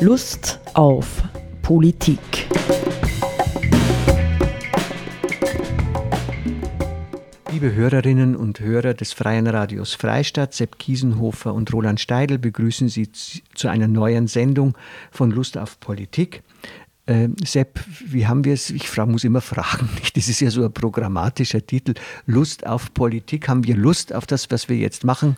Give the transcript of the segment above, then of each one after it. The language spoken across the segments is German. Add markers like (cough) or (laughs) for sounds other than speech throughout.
Lust auf Politik. Liebe Hörerinnen und Hörer des Freien Radios Freistadt, Sepp Kiesenhofer und Roland Steidl begrüßen Sie zu einer neuen Sendung von Lust auf Politik. Äh, Sepp, wie haben wir es? Ich muss immer fragen, (laughs) das ist ja so ein programmatischer Titel. Lust auf Politik. Haben wir Lust auf das, was wir jetzt machen?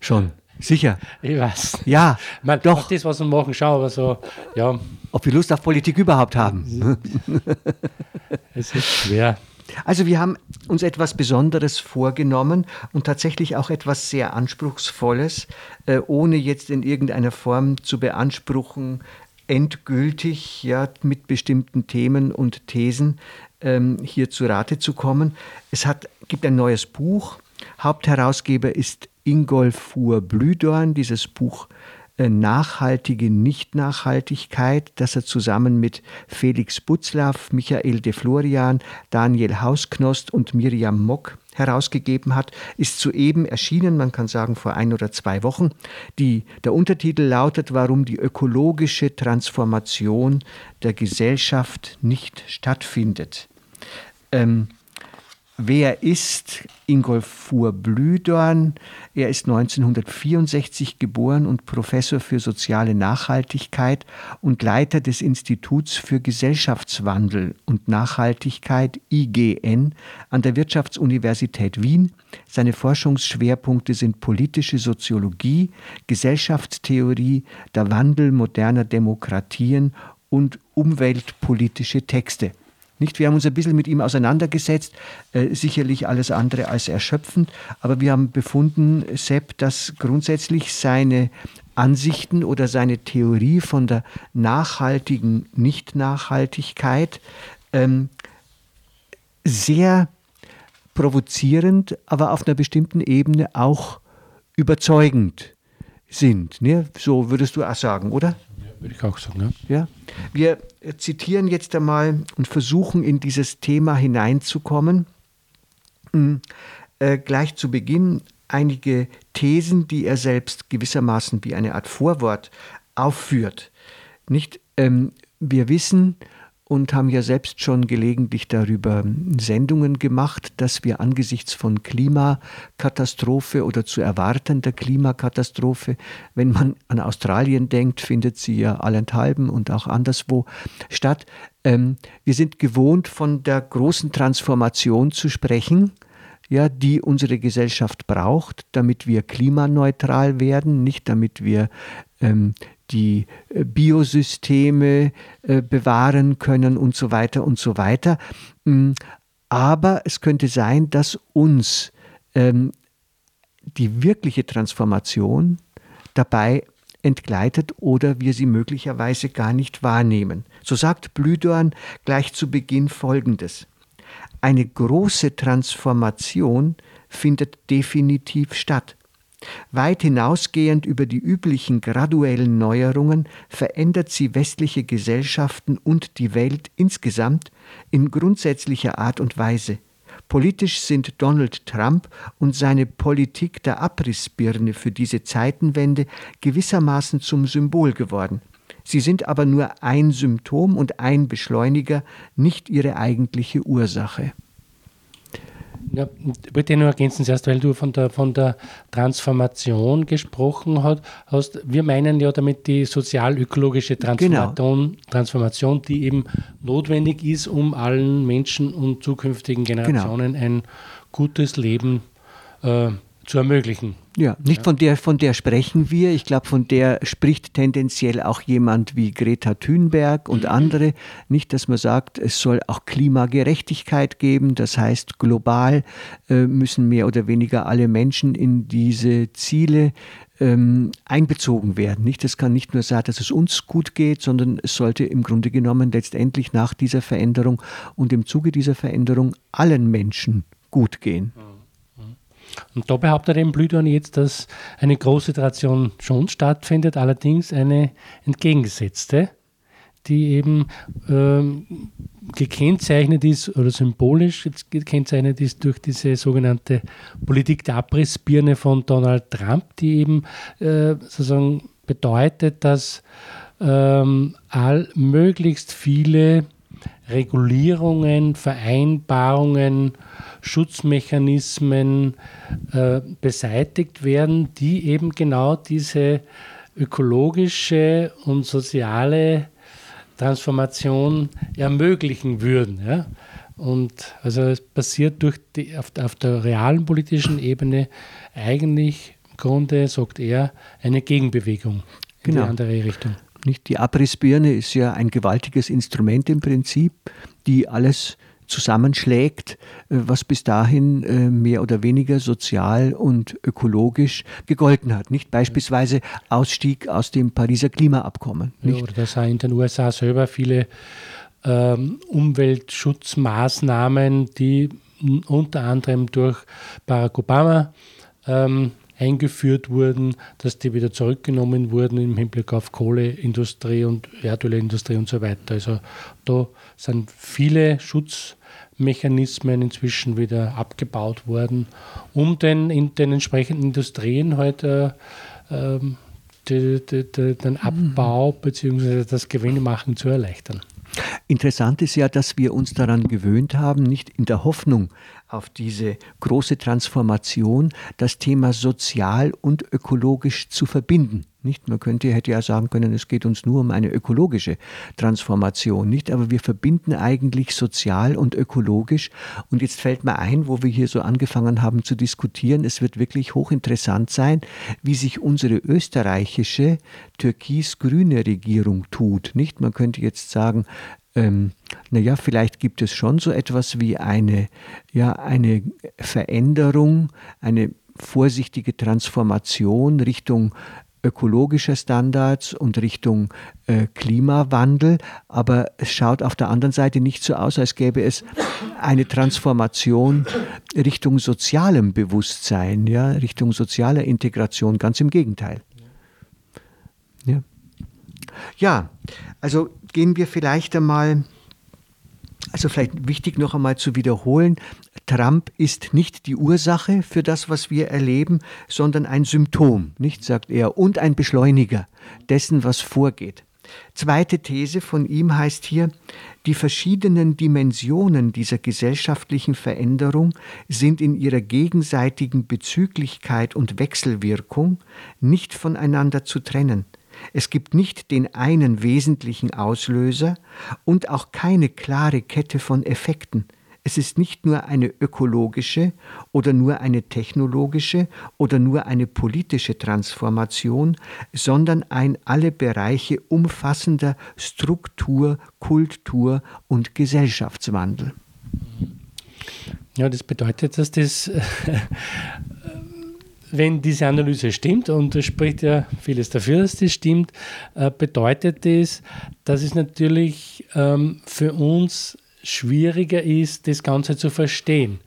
Schon. Sicher. Ich weiß. Ja, Man, doch. das, was wir machen, schau, aber so, ja. Ob wir Lust auf Politik überhaupt haben? (laughs) es ist schwer. Also wir haben uns etwas Besonderes vorgenommen und tatsächlich auch etwas sehr Anspruchsvolles, äh, ohne jetzt in irgendeiner Form zu beanspruchen, endgültig ja mit bestimmten Themen und Thesen ähm, hier zu Rate zu kommen. Es hat, gibt ein neues Buch. Hauptherausgeber ist Ingolf Fuhr-Blüdorn. Dieses Buch äh, nachhaltige Nichtnachhaltigkeit, das er zusammen mit Felix Butzlaff, Michael de Florian, Daniel Hausknost und Miriam Mock herausgegeben hat, ist soeben erschienen, man kann sagen vor ein oder zwei Wochen. Die, der Untertitel lautet, warum die ökologische Transformation der Gesellschaft nicht stattfindet. Ähm, Wer ist Ingolf Fuhr-Blüdorn? Er ist 1964 geboren und Professor für soziale Nachhaltigkeit und Leiter des Instituts für Gesellschaftswandel und Nachhaltigkeit IGN an der Wirtschaftsuniversität Wien. Seine Forschungsschwerpunkte sind politische Soziologie, Gesellschaftstheorie, der Wandel moderner Demokratien und umweltpolitische Texte. Nicht? Wir haben uns ein bisschen mit ihm auseinandergesetzt, äh, sicherlich alles andere als erschöpfend, aber wir haben befunden, Sepp, dass grundsätzlich seine Ansichten oder seine Theorie von der nachhaltigen Nicht-Nachhaltigkeit ähm, sehr provozierend, aber auf einer bestimmten Ebene auch überzeugend sind. Ne? So würdest du auch sagen, oder? Würde ich auch sagen, ja. ja. Wir zitieren jetzt einmal und versuchen in dieses Thema hineinzukommen. Hm, äh, gleich zu Beginn einige Thesen, die er selbst gewissermaßen wie eine Art Vorwort aufführt. Nicht, ähm, wir wissen, und haben ja selbst schon gelegentlich darüber Sendungen gemacht, dass wir angesichts von Klimakatastrophe oder zu erwartender Klimakatastrophe, wenn man an Australien denkt, findet sie ja allenthalben und auch anderswo statt. Ähm, wir sind gewohnt, von der großen Transformation zu sprechen, ja, die unsere Gesellschaft braucht, damit wir klimaneutral werden, nicht damit wir ähm, die äh, Biosysteme äh, bewahren können und so weiter und so weiter. Mm, aber es könnte sein, dass uns ähm, die wirkliche Transformation dabei entgleitet oder wir sie möglicherweise gar nicht wahrnehmen. So sagt Blüdorn gleich zu Beginn Folgendes. Eine große Transformation findet definitiv statt. Weit hinausgehend über die üblichen graduellen Neuerungen verändert sie westliche Gesellschaften und die Welt insgesamt in grundsätzlicher Art und Weise. Politisch sind Donald Trump und seine Politik der Abrissbirne für diese Zeitenwende gewissermaßen zum Symbol geworden. Sie sind aber nur ein Symptom und ein Beschleuniger, nicht ihre eigentliche Ursache. Ja, ich wollte nur ergänzen, zuerst, weil du von der, von der Transformation gesprochen hast. Wir meinen ja damit die sozial-ökologische Transformation, genau. Transformation, die eben notwendig ist, um allen Menschen und zukünftigen genau. Generationen genau. ein gutes Leben äh, zu ermöglichen. Ja, nicht von der, von der sprechen wir. Ich glaube, von der spricht tendenziell auch jemand wie Greta Thunberg und mhm. andere. Nicht, dass man sagt, es soll auch Klimagerechtigkeit geben. Das heißt, global äh, müssen mehr oder weniger alle Menschen in diese Ziele ähm, einbezogen werden. Nicht, das kann nicht nur sagen, dass es uns gut geht, sondern es sollte im Grunde genommen letztendlich nach dieser Veränderung und im Zuge dieser Veränderung allen Menschen gut gehen. Mhm. Und da behauptet eben Blüdorn jetzt, dass eine große Tradition schon stattfindet, allerdings eine entgegengesetzte, die eben ähm, gekennzeichnet ist oder symbolisch gekennzeichnet ist durch diese sogenannte Politik der Abrissbirne von Donald Trump, die eben äh, sozusagen bedeutet, dass ähm, all, möglichst viele Regulierungen, Vereinbarungen, Schutzmechanismen äh, beseitigt werden, die eben genau diese ökologische und soziale Transformation ermöglichen würden. Ja? Und also es passiert durch die, auf, auf der realen politischen Ebene eigentlich im Grunde, sagt er, eine Gegenbewegung in genau. die andere Richtung. Nicht? Die Abrissbirne ist ja ein gewaltiges Instrument im Prinzip, die alles zusammenschlägt, äh, was bis dahin äh, mehr oder weniger sozial und ökologisch gegolten hat. Nicht beispielsweise Ausstieg aus dem Pariser Klimaabkommen. Nicht? Ja, oder dass auch in den USA selber viele ähm, Umweltschutzmaßnahmen, die unter anderem durch Barack Obama ähm, eingeführt wurden, dass die wieder zurückgenommen wurden im Hinblick auf Kohleindustrie und Erdölindustrie und so weiter. Also da sind viele Schutzmechanismen inzwischen wieder abgebaut worden, um den, in den entsprechenden Industrien heute äh, ähm, die, die, die, den Abbau bzw. das Gewinnemachen zu erleichtern. Interessant ist ja, dass wir uns daran gewöhnt haben, nicht in der Hoffnung auf diese große Transformation, das Thema sozial und ökologisch zu verbinden. Nicht? Man könnte, hätte ja sagen können, es geht uns nur um eine ökologische Transformation, nicht? Aber wir verbinden eigentlich sozial und ökologisch. Und jetzt fällt mir ein, wo wir hier so angefangen haben zu diskutieren, es wird wirklich hochinteressant sein, wie sich unsere österreichische türkis-grüne Regierung tut, nicht? Man könnte jetzt sagen, ähm, naja, vielleicht gibt es schon so etwas wie eine, ja, eine Veränderung, eine vorsichtige Transformation Richtung ökologischer Standards und Richtung äh, Klimawandel, aber es schaut auf der anderen Seite nicht so aus, als gäbe es eine Transformation Richtung sozialem Bewusstsein, ja, Richtung sozialer Integration, ganz im Gegenteil. Ja, ja also gehen wir vielleicht einmal, also vielleicht wichtig noch einmal zu wiederholen, Trump ist nicht die Ursache für das, was wir erleben, sondern ein Symptom, nicht, sagt er, und ein Beschleuniger dessen, was vorgeht. Zweite These von ihm heißt hier, die verschiedenen Dimensionen dieser gesellschaftlichen Veränderung sind in ihrer gegenseitigen Bezüglichkeit und Wechselwirkung nicht voneinander zu trennen. Es gibt nicht den einen wesentlichen Auslöser und auch keine klare Kette von Effekten. Es ist nicht nur eine ökologische oder nur eine technologische oder nur eine politische Transformation, sondern ein alle Bereiche umfassender Struktur, Kultur und Gesellschaftswandel. Ja, das bedeutet, dass das wenn diese Analyse stimmt, und es spricht ja vieles dafür, dass das stimmt, äh, bedeutet das, dass es natürlich ähm, für uns schwieriger ist, das Ganze zu verstehen.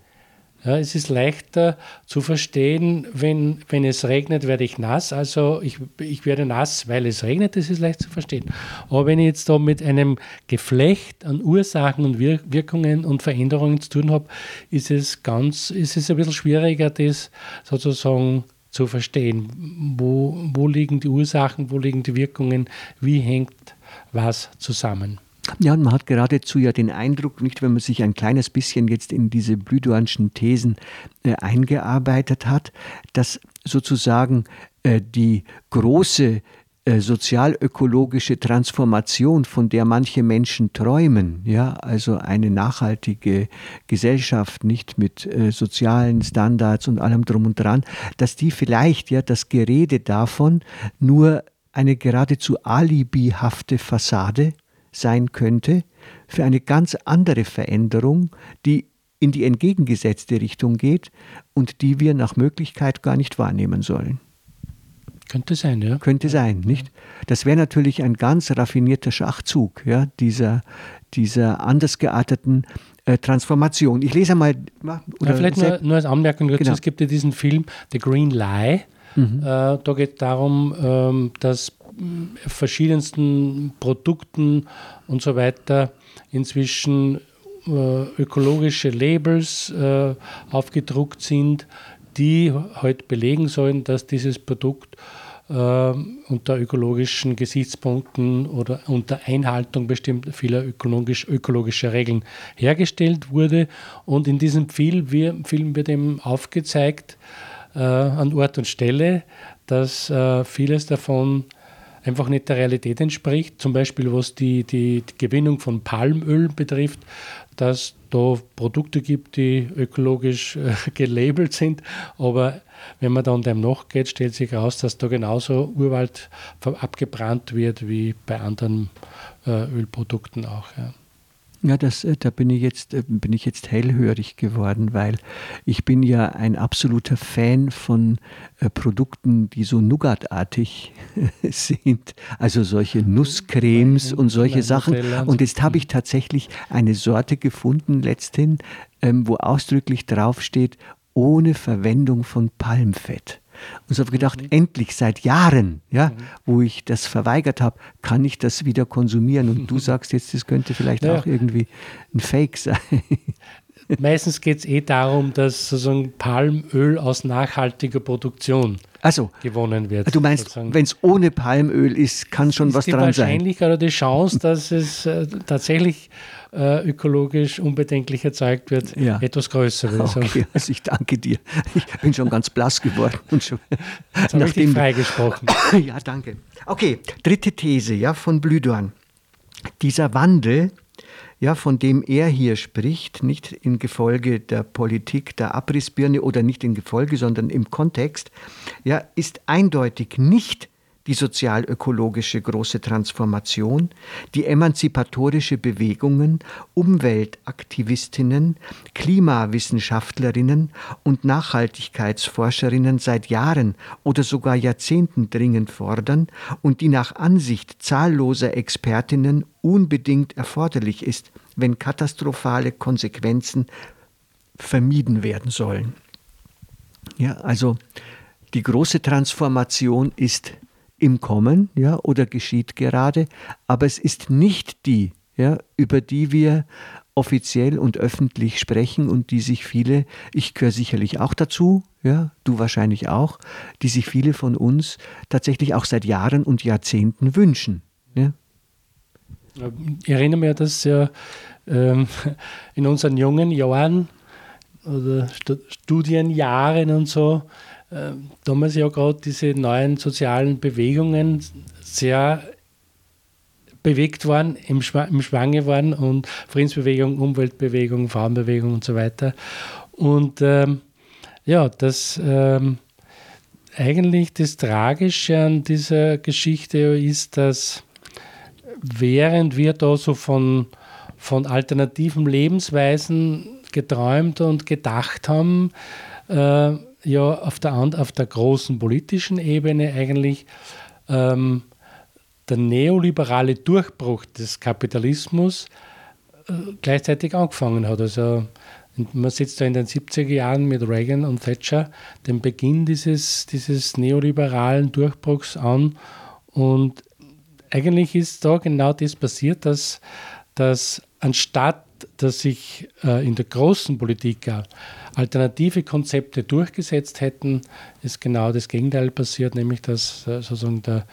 Ja, es ist leichter zu verstehen, wenn, wenn es regnet, werde ich nass. Also ich, ich werde nass, weil es regnet, das ist leicht zu verstehen. Aber wenn ich jetzt da mit einem Geflecht an Ursachen und Wirkungen und Veränderungen zu tun habe, ist es ganz, ist es ein bisschen schwieriger, das sozusagen zu verstehen. Wo, wo liegen die Ursachen, wo liegen die Wirkungen, wie hängt was zusammen? Ja, und man hat geradezu ja den Eindruck, nicht wenn man sich ein kleines bisschen jetzt in diese Blüduanschen Thesen äh, eingearbeitet hat, dass sozusagen äh, die große äh, sozialökologische Transformation, von der manche Menschen träumen, ja, also eine nachhaltige Gesellschaft, nicht mit äh, sozialen Standards und allem drum und dran, dass die vielleicht ja das Gerede davon nur eine geradezu alibihafte Fassade sein könnte für eine ganz andere Veränderung, die in die entgegengesetzte Richtung geht und die wir nach Möglichkeit gar nicht wahrnehmen sollen. Könnte sein, ja. Könnte sein, nicht? Das wäre natürlich ein ganz raffinierter Schachzug ja, dieser, dieser anders gearteten äh, Transformation. Ich lese einmal. Ja, vielleicht nur, nur, als Anmerkung dazu: genau. Es gibt ja diesen Film The Green Lie. Mhm. Äh, da geht es darum, ähm, dass verschiedensten Produkten und so weiter inzwischen äh, ökologische Labels äh, aufgedruckt sind, die halt belegen sollen, dass dieses Produkt äh, unter ökologischen Gesichtspunkten oder unter Einhaltung bestimmter vieler ökologisch, ökologischer Regeln hergestellt wurde. Und in diesem Film, wird eben aufgezeigt, äh, an Ort und Stelle, dass äh, vieles davon einfach nicht der Realität entspricht. Zum Beispiel was die, die, die Gewinnung von Palmöl betrifft, dass da Produkte gibt, die ökologisch äh, (laughs) gelabelt sind, aber wenn man dann dem nachgeht, stellt sich heraus, dass da genauso Urwald abgebrannt wird wie bei anderen äh, Ölprodukten auch. Ja. Ja, das, äh, da bin ich, jetzt, äh, bin ich jetzt hellhörig geworden, weil ich bin ja ein absoluter Fan von äh, Produkten, die so Nougatartig (laughs) sind. Also solche Nusscremes und solche Sachen. Und jetzt habe ich tatsächlich eine Sorte gefunden, letzthin, ähm, wo ausdrücklich draufsteht, ohne Verwendung von Palmfett. Und so habe ich gedacht, mhm. endlich seit Jahren, ja, mhm. wo ich das verweigert habe, kann ich das wieder konsumieren. Und du (laughs) sagst jetzt, das könnte vielleicht ja. auch irgendwie ein Fake sein. Meistens geht es eh darum, dass sozusagen Palmöl aus nachhaltiger Produktion also, gewonnen wird. Du meinst, wenn es ohne Palmöl ist, kann schon ist was dran sein? Die Wahrscheinlichkeit oder die Chance, dass es äh, tatsächlich äh, ökologisch unbedenklich erzeugt wird, ja. etwas größer. Okay, (laughs) also ich danke dir. Ich bin schon ganz blass geworden. Und schon, Jetzt habe ich dich freigesprochen. (coughs) ja, danke. Okay, dritte These ja, von Blüdorn. Dieser Wandel ja, von dem er hier spricht, nicht in Gefolge der Politik der Abrissbirne oder nicht in Gefolge, sondern im Kontext, ja, ist eindeutig nicht die sozialökologische große Transformation, die emanzipatorische Bewegungen, Umweltaktivistinnen, Klimawissenschaftlerinnen und Nachhaltigkeitsforscherinnen seit Jahren oder sogar Jahrzehnten dringend fordern und die nach Ansicht zahlloser Expertinnen unbedingt erforderlich ist, wenn katastrophale Konsequenzen vermieden werden sollen. Ja, also die große Transformation ist im Kommen, ja, oder geschieht gerade, aber es ist nicht die, ja, über die wir offiziell und öffentlich sprechen und die sich viele, ich gehöre sicherlich auch dazu, ja, du wahrscheinlich auch, die sich viele von uns tatsächlich auch seit Jahren und Jahrzehnten wünschen. Ja. Ich erinnere mich, dass ja ähm, in unseren jungen Jahren oder Studienjahren und so äh, damals ja gerade diese neuen sozialen Bewegungen sehr bewegt waren, im, Schw im Schwange waren und Friedensbewegung, Umweltbewegung, Frauenbewegung und so weiter. Und ähm, ja, das ähm, eigentlich das Tragische an dieser Geschichte ist, dass während wir da so von, von alternativen Lebensweisen geträumt und gedacht haben, äh, ja auf der, auf der großen politischen Ebene eigentlich ähm, der neoliberale Durchbruch des Kapitalismus äh, gleichzeitig angefangen hat. Also man sitzt da in den 70er Jahren mit Reagan und Thatcher den Beginn dieses, dieses neoliberalen Durchbruchs an und eigentlich ist da genau das passiert, dass, dass anstatt dass sich äh, in der großen Politik alternative Konzepte durchgesetzt hätten, ist genau das Gegenteil passiert, nämlich dass äh, sozusagen der,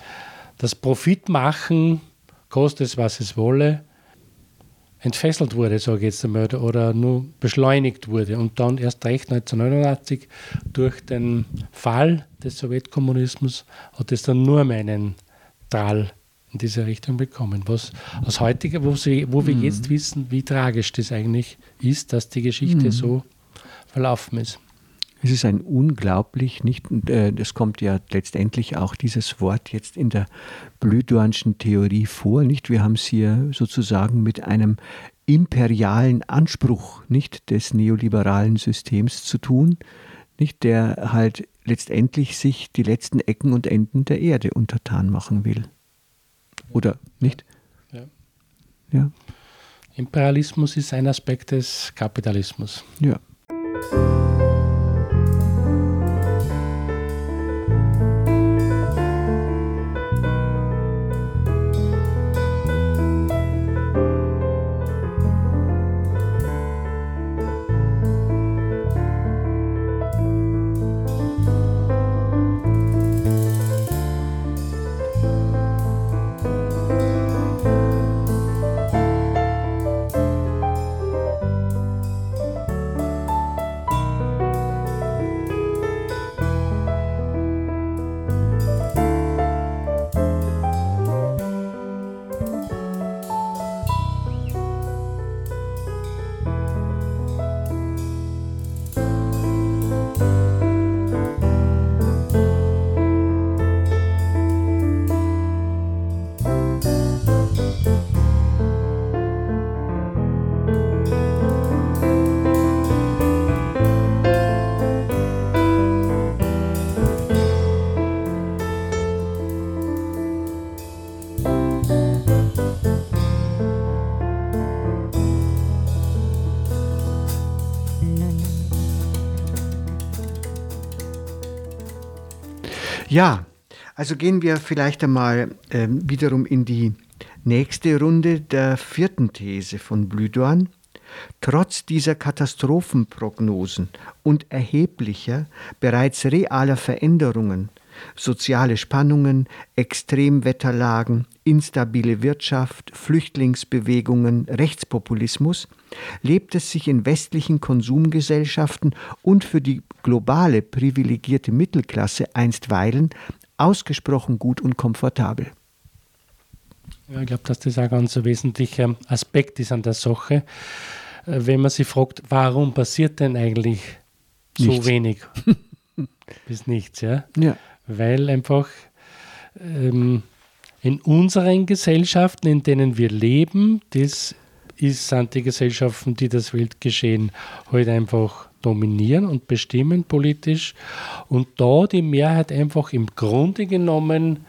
das Profitmachen, kostet es, was es wolle, entfesselt wurde, sage ich jetzt einmal, oder nur beschleunigt wurde. Und dann erst recht 1989 durch den Fall des Sowjetkommunismus hat es dann nur meinen Drall in diese Richtung bekommen. Was aus heutiger, wo, sie, wo wir mhm. jetzt wissen, wie tragisch das eigentlich ist, dass die Geschichte mhm. so verlaufen ist. Es ist ein unglaublich, nicht, äh, das kommt ja letztendlich auch dieses Wort jetzt in der Blühdornschen Theorie vor, nicht? Wir haben es hier sozusagen mit einem imperialen Anspruch, nicht des neoliberalen Systems zu tun, nicht, der halt letztendlich sich die letzten Ecken und Enden der Erde untertan machen will. Oder nicht? Ja. ja. Imperialismus ist ein Aspekt des Kapitalismus. Ja. Thank you. Ja, also gehen wir vielleicht einmal äh, wiederum in die nächste Runde der vierten These von Blüdorn. Trotz dieser Katastrophenprognosen und erheblicher, bereits realer Veränderungen, soziale Spannungen, Extremwetterlagen, instabile Wirtschaft, Flüchtlingsbewegungen, Rechtspopulismus, lebt es sich in westlichen Konsumgesellschaften und für die globale privilegierte Mittelklasse einstweilen ausgesprochen gut und komfortabel. Ja, ich glaube, dass das ein ganz wesentlicher Aspekt ist an der Sache. Äh, wenn man sich fragt, warum passiert denn eigentlich so nichts. wenig (laughs) bis nichts, ja? ja. Weil einfach ähm, in unseren Gesellschaften, in denen wir leben, das ist, sind die Gesellschaften, die das Weltgeschehen heute halt einfach dominieren und bestimmen politisch und da die Mehrheit einfach im Grunde genommen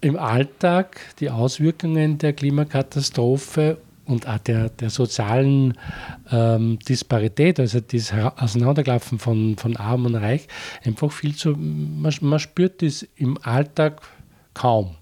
im Alltag die Auswirkungen der Klimakatastrophe und auch der, der sozialen ähm, Disparität, also das Auseinanderklaffen von, von Arm und Reich, einfach viel zu, man, man spürt das im Alltag kaum.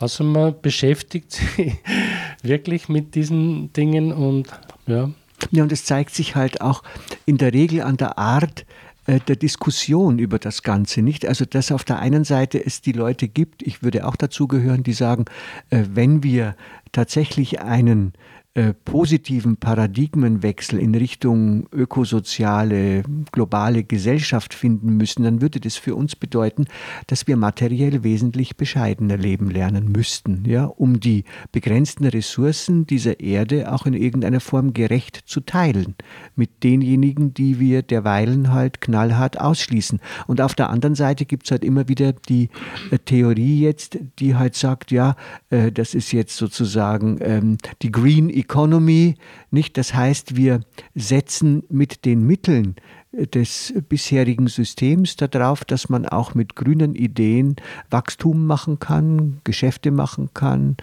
Also man beschäftigt sich (laughs) wirklich mit diesen Dingen und ja. Ja, und es zeigt sich halt auch in der Regel an der Art, äh, der Diskussion über das Ganze, nicht? Also, dass auf der einen Seite es die Leute gibt, ich würde auch dazu gehören, die sagen, äh, wenn wir tatsächlich einen äh, positiven Paradigmenwechsel in Richtung ökosoziale, globale Gesellschaft finden müssen, dann würde das für uns bedeuten, dass wir materiell wesentlich bescheidener leben lernen müssten, ja, um die begrenzten Ressourcen dieser Erde auch in irgendeiner Form gerecht zu teilen mit denjenigen, die wir derweilen halt knallhart ausschließen. Und auf der anderen Seite gibt es halt immer wieder die äh, Theorie jetzt, die halt sagt, ja, äh, das ist jetzt sozusagen ähm, die Green Economy, Economy, nicht? Das heißt, wir setzen mit den Mitteln des bisherigen Systems darauf, dass man auch mit grünen Ideen Wachstum machen kann, Geschäfte machen kann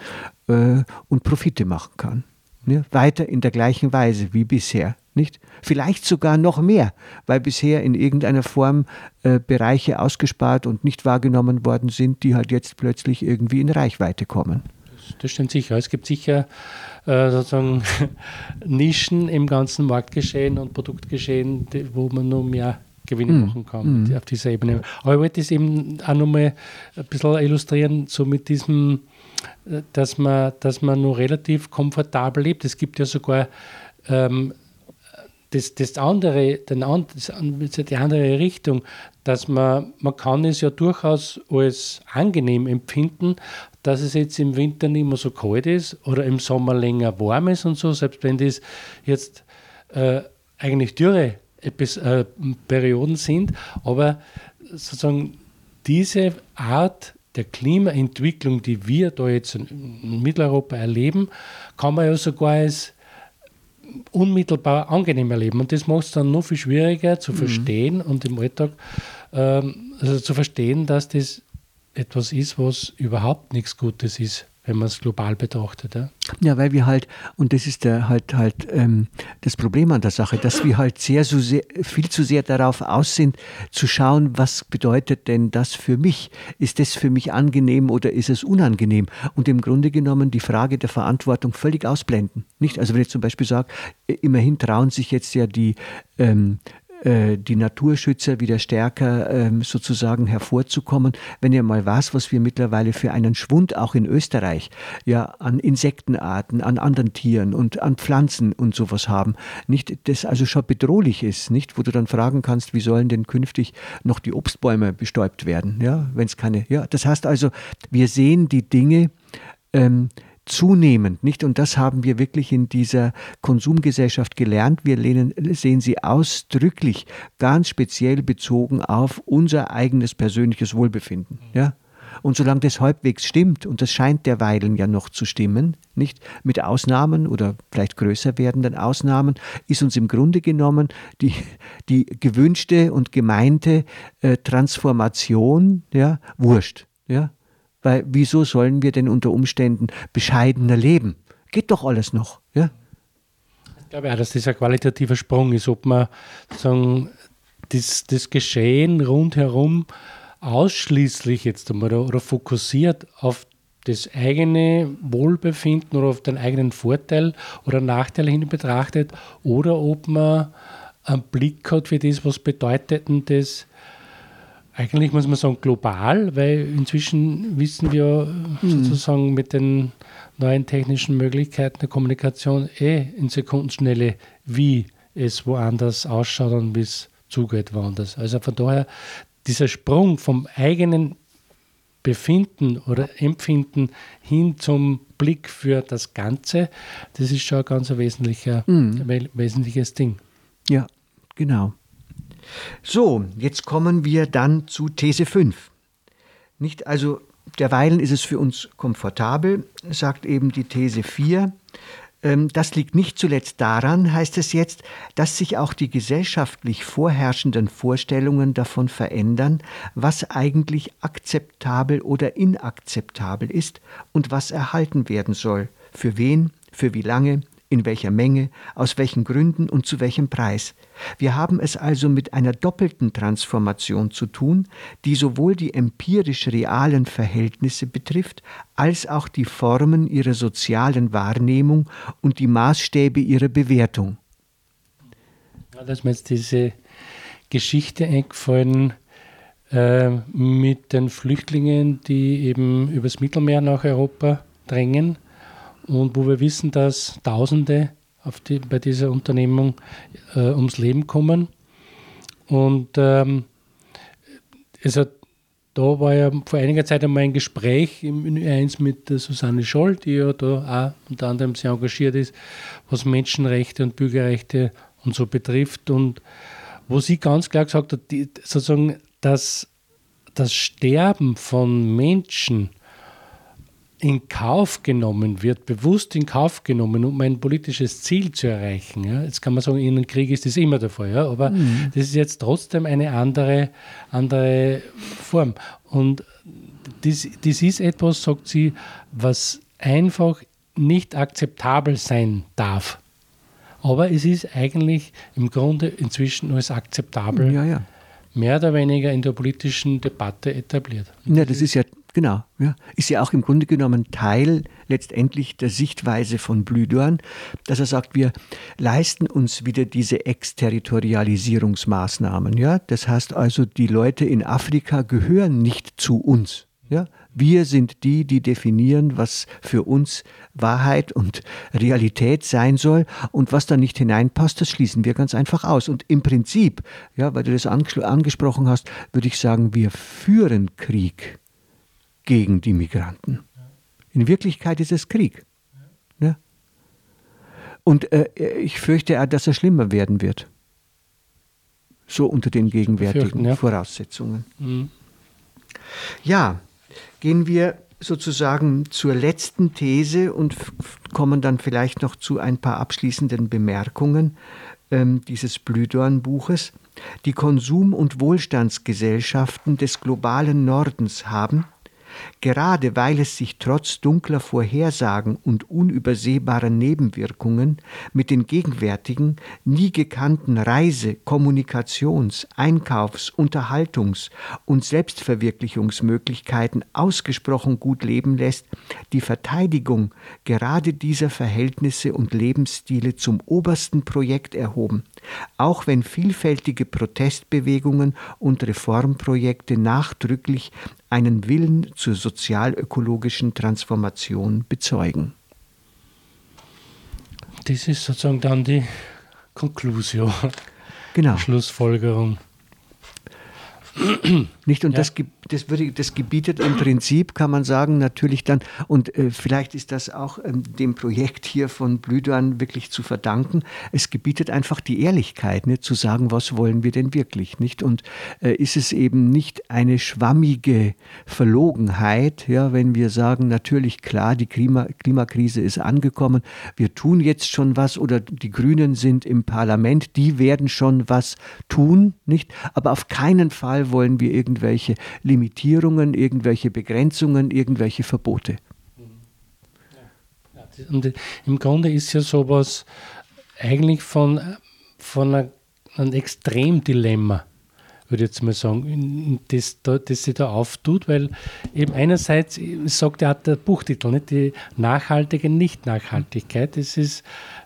äh, und Profite machen kann. Ne? Weiter in der gleichen Weise wie bisher. Nicht? Vielleicht sogar noch mehr, weil bisher in irgendeiner Form äh, Bereiche ausgespart und nicht wahrgenommen worden sind, die halt jetzt plötzlich irgendwie in Reichweite kommen. Das, das stimmt sicher. Es gibt sicher äh, sozusagen (laughs) Nischen im ganzen Marktgeschehen und Produktgeschehen, die, wo man nur mehr Gewinne mhm. machen kann mhm. auf dieser Ebene. Aber ich wollte es eben auch nochmal ein bisschen illustrieren, so mit diesem, äh, dass man, dass man nur relativ komfortabel lebt. Es gibt ja sogar ähm, das, das andere, den, das, die andere Richtung, dass man, man kann es ja durchaus als angenehm empfinden, dass es jetzt im Winter nicht mehr so kalt ist oder im Sommer länger warm ist und so, selbst wenn das jetzt äh, eigentlich dürre äh, Perioden sind, aber sozusagen diese Art der Klimaentwicklung, die wir da jetzt in Mitteleuropa erleben, kann man ja sogar als unmittelbar angenehm erleben. Und das macht es dann noch viel schwieriger zu mhm. verstehen mhm. und im Alltag ähm, also zu verstehen, dass das etwas ist, was überhaupt nichts Gutes ist, wenn man es global betrachtet. Ja? ja, weil wir halt, und das ist der, halt halt ähm, das Problem an der Sache, dass wir halt sehr, so sehr, viel zu sehr darauf aus sind, zu schauen, was bedeutet denn das für mich? Ist das für mich angenehm oder ist es unangenehm? Und im Grunde genommen die Frage der Verantwortung völlig ausblenden. Nicht? Also wenn ich zum Beispiel sage, immerhin trauen sich jetzt ja die ähm, äh, die Naturschützer wieder stärker ähm, sozusagen hervorzukommen. Wenn ihr mal was, was wir mittlerweile für einen Schwund auch in Österreich ja an Insektenarten, an anderen Tieren und an Pflanzen und sowas haben, nicht das also schon bedrohlich ist, nicht, wo du dann fragen kannst, wie sollen denn künftig noch die Obstbäume bestäubt werden, ja, wenn es keine, ja, das heißt also, wir sehen die Dinge ähm, zunehmend, nicht? Und das haben wir wirklich in dieser Konsumgesellschaft gelernt. Wir lehnen, sehen sie ausdrücklich ganz speziell bezogen auf unser eigenes persönliches Wohlbefinden, ja? Und solange das halbwegs stimmt, und das scheint derweilen ja noch zu stimmen, nicht mit Ausnahmen oder vielleicht größer werdenden Ausnahmen, ist uns im Grunde genommen die, die gewünschte und gemeinte äh, Transformation ja, wurscht. Ja? Weil wieso sollen wir denn unter Umständen bescheidener leben? Geht doch alles noch. Ja? Ich glaube ja, dass das ein qualitativer Sprung ist, ob man sagen, das, das Geschehen rundherum ausschließlich jetzt einmal oder, oder fokussiert auf das eigene Wohlbefinden oder auf den eigenen Vorteil oder Nachteil hin betrachtet oder ob man einen Blick hat für das, was bedeutet denn das eigentlich muss man sagen global, weil inzwischen wissen wir mhm. sozusagen mit den neuen technischen Möglichkeiten der Kommunikation eh in Sekundenschnelle, wie es woanders ausschaut und wie es zugeht woanders. Also von daher dieser Sprung vom eigenen Befinden oder Empfinden hin zum Blick für das Ganze, das ist schon ein ganz wesentlicher, mhm. wesentliches Ding. Ja, genau. So, jetzt kommen wir dann zu These 5. Nicht also derweilen ist es für uns komfortabel, sagt eben die These 4. Ähm, das liegt nicht zuletzt daran, heißt es jetzt, dass sich auch die gesellschaftlich vorherrschenden Vorstellungen davon verändern, was eigentlich akzeptabel oder inakzeptabel ist und was erhalten werden soll, für wen, für wie lange, in welcher Menge, aus welchen Gründen und zu welchem Preis. Wir haben es also mit einer doppelten Transformation zu tun, die sowohl die empirisch realen Verhältnisse betrifft, als auch die Formen ihrer sozialen Wahrnehmung und die Maßstäbe ihrer Bewertung. Ja, dass mir jetzt diese Geschichte eingefallen äh, mit den Flüchtlingen, die eben übers Mittelmeer nach Europa drängen und wo wir wissen, dass Tausende die, bei dieser Unternehmung äh, ums Leben kommen. Und ähm, hat, da war ja vor einiger Zeit einmal ein Gespräch im Ü1 mit Susanne Scholl, die ja da auch unter anderem sehr engagiert ist, was Menschenrechte und Bürgerrechte und so betrifft. Und wo sie ganz klar gesagt hat, die, sozusagen, dass das Sterben von Menschen in Kauf genommen wird, bewusst in Kauf genommen, um ein politisches Ziel zu erreichen. Ja. Jetzt kann man sagen, in einem Krieg ist das immer der Fall, ja, aber mhm. das ist jetzt trotzdem eine andere, andere Form. Und das, das ist etwas, sagt sie, was einfach nicht akzeptabel sein darf. Aber es ist eigentlich im Grunde inzwischen als akzeptabel ja, ja. mehr oder weniger in der politischen Debatte etabliert. ja, das ist ja Genau, ja. Ist ja auch im Grunde genommen Teil letztendlich der Sichtweise von Blüdorn, dass er sagt, wir leisten uns wieder diese Exterritorialisierungsmaßnahmen. Ja? Das heißt also, die Leute in Afrika gehören nicht zu uns. Ja? Wir sind die, die definieren, was für uns Wahrheit und Realität sein soll und was da nicht hineinpasst, das schließen wir ganz einfach aus. Und im Prinzip, ja, weil du das angesprochen hast, würde ich sagen, wir führen Krieg gegen die Migranten. In Wirklichkeit ist es Krieg. Ja? Und äh, ich fürchte, dass er schlimmer werden wird. So unter den gegenwärtigen ja. Voraussetzungen. Mhm. Ja, gehen wir sozusagen zur letzten These und kommen dann vielleicht noch zu ein paar abschließenden Bemerkungen ähm, dieses Blühdorn-Buches. Die Konsum- und Wohlstandsgesellschaften des globalen Nordens haben, Gerade weil es sich trotz dunkler Vorhersagen und unübersehbarer Nebenwirkungen mit den gegenwärtigen, nie gekannten Reise-, Kommunikations-, Einkaufs-, Unterhaltungs- und Selbstverwirklichungsmöglichkeiten ausgesprochen gut leben lässt, die Verteidigung gerade dieser Verhältnisse und Lebensstile zum obersten Projekt erhoben, auch wenn vielfältige Protestbewegungen und Reformprojekte nachdrücklich einen Willen zur sozialökologischen Transformation bezeugen. Das ist sozusagen dann die Konklusion, genau. Schlussfolgerung. Nicht? Und ja. das, das, würde, das gebietet im Prinzip, kann man sagen, natürlich dann, und äh, vielleicht ist das auch ähm, dem Projekt hier von Blüdorn wirklich zu verdanken, es gebietet einfach die Ehrlichkeit, ne, zu sagen, was wollen wir denn wirklich, nicht? Und äh, ist es eben nicht eine schwammige Verlogenheit, ja, wenn wir sagen, natürlich, klar, die Klima, Klimakrise ist angekommen, wir tun jetzt schon was oder die Grünen sind im Parlament, die werden schon was tun, nicht? Aber auf keinen Fall wollen wir irgendwelche Limitierungen, irgendwelche Begrenzungen, irgendwelche Verbote. Und im Grunde ist ja sowas eigentlich von, von einem Extremdilemma würde ich jetzt mal sagen, das, das sich da auftut, weil eben einerseits sagt ja der Buchtitel, nicht? Die nachhaltige Nicht-Nachhaltigkeit, das ist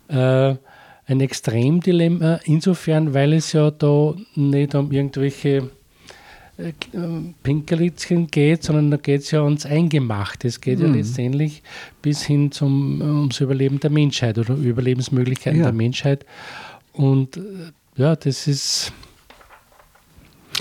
äh, ein Extremdilemma insofern, weil es ja da nicht um irgendwelche Pinkelitzchen geht, sondern da geht es ja ums Eingemachte. Es geht mhm. ja letztendlich bis hin zum, ums Überleben der Menschheit oder Überlebensmöglichkeiten ja. der Menschheit. Und äh, ja, das ist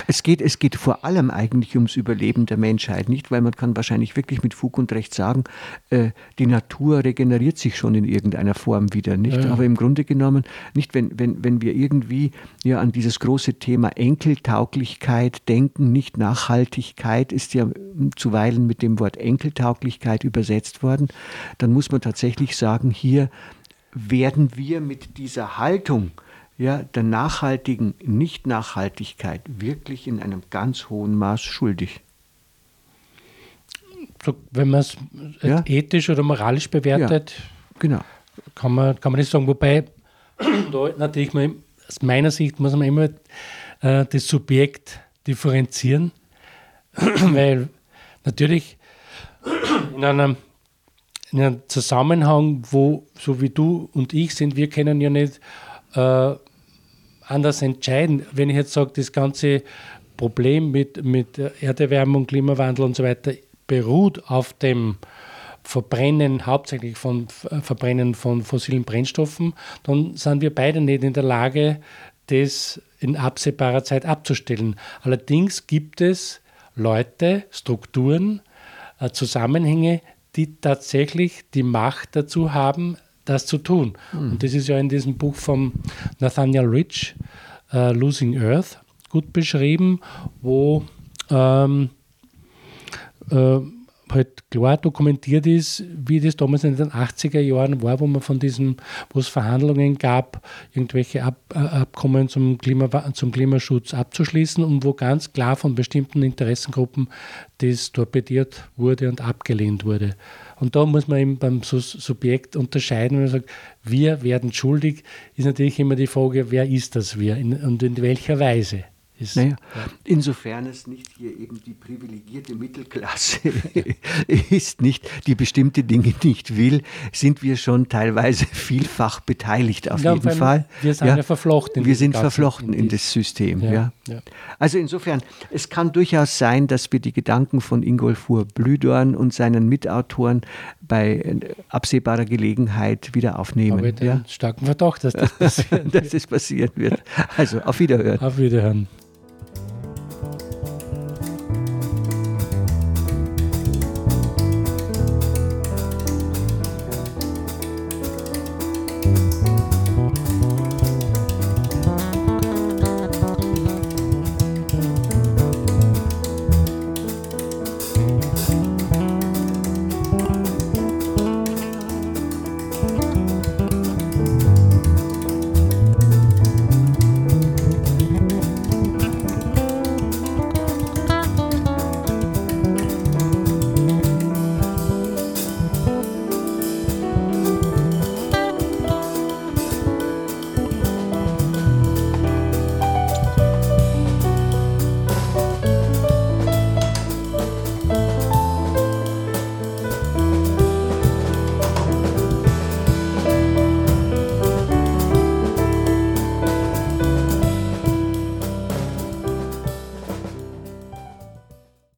es geht, es geht vor allem eigentlich ums Überleben der Menschheit, nicht? Weil man kann wahrscheinlich wirklich mit Fug und Recht sagen, äh, die Natur regeneriert sich schon in irgendeiner Form wieder, nicht? Ja. Aber im Grunde genommen, nicht wenn, wenn, wenn wir irgendwie ja an dieses große Thema Enkeltauglichkeit denken, nicht Nachhaltigkeit ist ja zuweilen mit dem Wort Enkeltauglichkeit übersetzt worden, dann muss man tatsächlich sagen, hier werden wir mit dieser Haltung, ja, der nachhaltigen Nicht-Nachhaltigkeit wirklich in einem ganz hohen Maß schuldig. So, wenn man es ja? ethisch oder moralisch bewertet, ja, genau. kann, man, kann man das sagen. Wobei, (clears throat) da natürlich mal, aus meiner Sicht muss man immer äh, das Subjekt differenzieren, (clears throat) weil natürlich (clears throat) in einem, in einem Zusammenhang, wo so wie du und ich sind, wir kennen ja nicht äh, anders entscheiden. Wenn ich jetzt sage, das ganze Problem mit, mit Erderwärmung, Klimawandel und so weiter beruht auf dem Verbrennen, hauptsächlich von Verbrennen von fossilen Brennstoffen, dann sind wir beide nicht in der Lage, das in absehbarer Zeit abzustellen. Allerdings gibt es Leute, Strukturen, äh, Zusammenhänge, die tatsächlich die Macht dazu haben, das zu tun. Mhm. Und das ist ja in diesem Buch von Nathaniel Rich, uh, Losing Earth, gut beschrieben, wo ähm, äh, halt klar dokumentiert ist, wie das damals in den 80er Jahren war, wo man von diesen, wo es Verhandlungen gab, irgendwelche Ab, äh, Abkommen zum, Klima, zum Klimaschutz abzuschließen und wo ganz klar von bestimmten Interessengruppen das torpediert wurde und abgelehnt wurde. Und da muss man eben beim Subjekt unterscheiden, wenn man sagt, wir werden schuldig, ist natürlich immer die Frage, wer ist das wir und in welcher Weise. Ist, naja, ja. Insofern es nicht hier eben die privilegierte Mittelklasse (laughs) ist, nicht, die bestimmte Dinge nicht will, sind wir schon teilweise vielfach beteiligt auf ja, jeden Fall. Wir sind ja, verflochten. Wir sind verflochten in, in das System. Ja, Also insofern, es kann durchaus sein, dass wir die Gedanken von Ingolfur Blüdorn und seinen Mitautoren bei äh, absehbarer Gelegenheit wieder aufnehmen. Aber ja? starken Verdacht, dass das (laughs) passieren dass das passieren wird. Also auf Wiederhören. Auf Wiederhören.